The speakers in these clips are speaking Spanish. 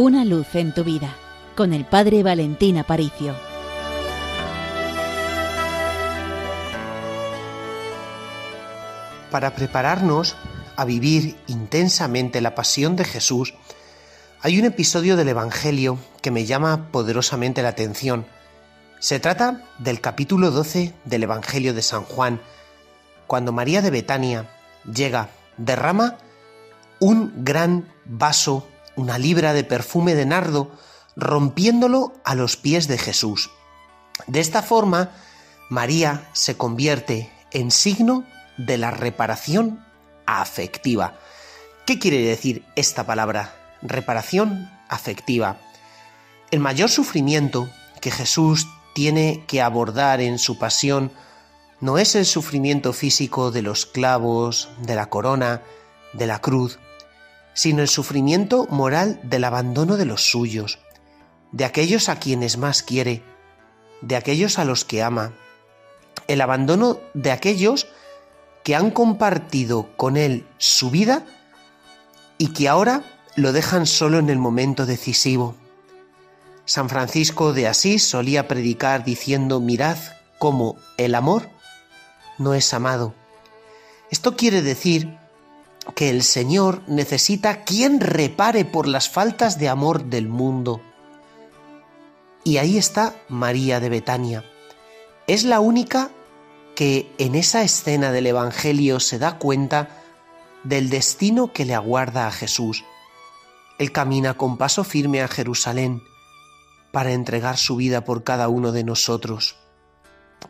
Una luz en tu vida con el Padre Valentín Aparicio. Para prepararnos a vivir intensamente la pasión de Jesús, hay un episodio del Evangelio que me llama poderosamente la atención. Se trata del capítulo 12 del Evangelio de San Juan, cuando María de Betania llega, derrama un gran vaso, una libra de perfume de nardo, rompiéndolo a los pies de Jesús. De esta forma, María se convierte en signo de la reparación afectiva. ¿Qué quiere decir esta palabra? Reparación afectiva. El mayor sufrimiento que Jesús tiene que abordar en su pasión no es el sufrimiento físico de los clavos, de la corona, de la cruz, sino el sufrimiento moral del abandono de los suyos, de aquellos a quienes más quiere, de aquellos a los que ama, el abandono de aquellos que han compartido con él su vida y que ahora lo dejan solo en el momento decisivo. San Francisco de Asís solía predicar diciendo, mirad cómo el amor no es amado. Esto quiere decir que el Señor necesita quien repare por las faltas de amor del mundo. Y ahí está María de Betania. Es la única que en esa escena del Evangelio se da cuenta del destino que le aguarda a Jesús. Él camina con paso firme a Jerusalén para entregar su vida por cada uno de nosotros.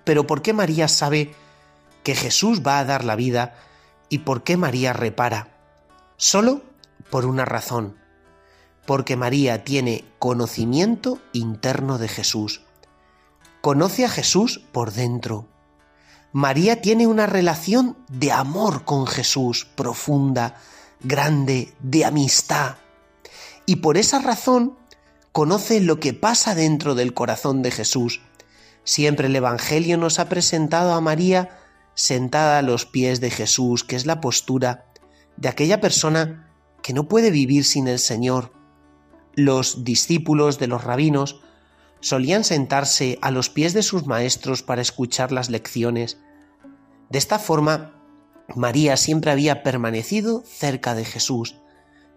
Pero ¿por qué María sabe que Jesús va a dar la vida y por qué María repara. Solo por una razón, porque María tiene conocimiento interno de Jesús. Conoce a Jesús por dentro. María tiene una relación de amor con Jesús profunda, grande, de amistad. Y por esa razón conoce lo que pasa dentro del corazón de Jesús. Siempre el Evangelio nos ha presentado a María sentada a los pies de Jesús, que es la postura de aquella persona que no puede vivir sin el Señor. Los discípulos de los rabinos solían sentarse a los pies de sus maestros para escuchar las lecciones. De esta forma, María siempre había permanecido cerca de Jesús,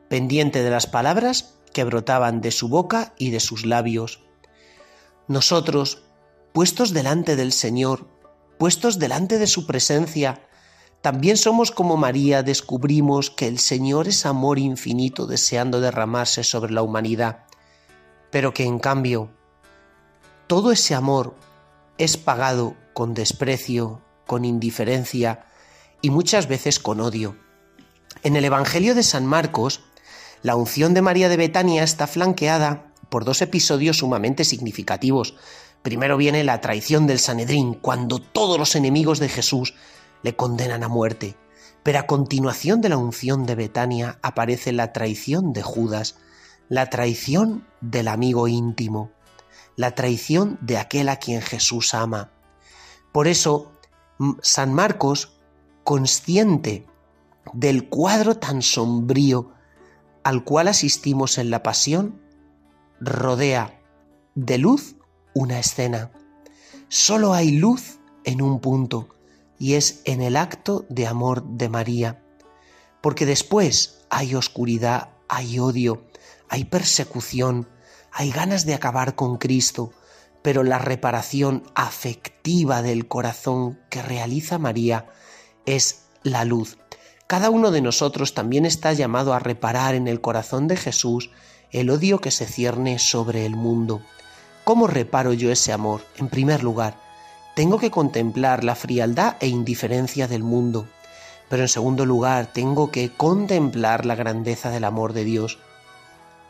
pendiente de las palabras que brotaban de su boca y de sus labios. Nosotros, puestos delante del Señor, puestos delante de su presencia, también somos como María, descubrimos que el Señor es amor infinito deseando derramarse sobre la humanidad, pero que en cambio todo ese amor es pagado con desprecio, con indiferencia y muchas veces con odio. En el Evangelio de San Marcos, la unción de María de Betania está flanqueada por dos episodios sumamente significativos. Primero viene la traición del Sanedrín, cuando todos los enemigos de Jesús le condenan a muerte. Pero a continuación de la unción de Betania aparece la traición de Judas, la traición del amigo íntimo, la traición de aquel a quien Jesús ama. Por eso, San Marcos, consciente del cuadro tan sombrío al cual asistimos en la pasión, rodea de luz una escena. Solo hay luz en un punto, y es en el acto de amor de María. Porque después hay oscuridad, hay odio, hay persecución, hay ganas de acabar con Cristo, pero la reparación afectiva del corazón que realiza María es la luz. Cada uno de nosotros también está llamado a reparar en el corazón de Jesús el odio que se cierne sobre el mundo. ¿Cómo reparo yo ese amor? En primer lugar, tengo que contemplar la frialdad e indiferencia del mundo, pero en segundo lugar, tengo que contemplar la grandeza del amor de Dios.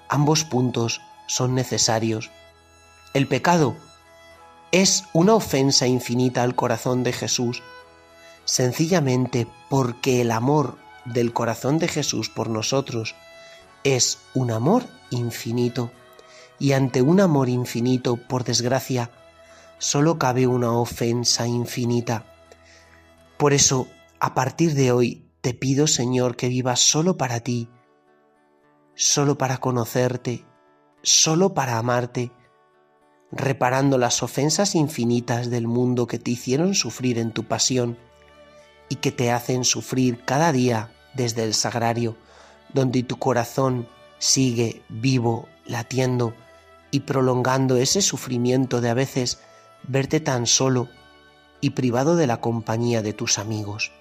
Ambos puntos son necesarios. El pecado es una ofensa infinita al corazón de Jesús, sencillamente porque el amor del corazón de Jesús por nosotros es un amor infinito y ante un amor infinito, por desgracia, solo cabe una ofensa infinita. Por eso, a partir de hoy, te pido, Señor, que vivas solo para ti, solo para conocerte, solo para amarte, reparando las ofensas infinitas del mundo que te hicieron sufrir en tu pasión y que te hacen sufrir cada día desde el sagrario, donde tu corazón sigue vivo, latiendo y prolongando ese sufrimiento de a veces verte tan solo y privado de la compañía de tus amigos.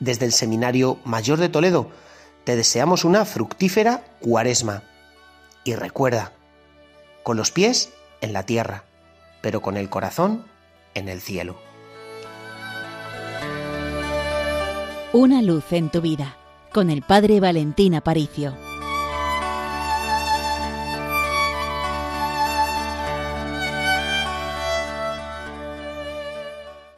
Desde el Seminario Mayor de Toledo te deseamos una fructífera cuaresma. Y recuerda, con los pies en la tierra, pero con el corazón en el cielo. Una luz en tu vida, con el Padre Valentín Aparicio.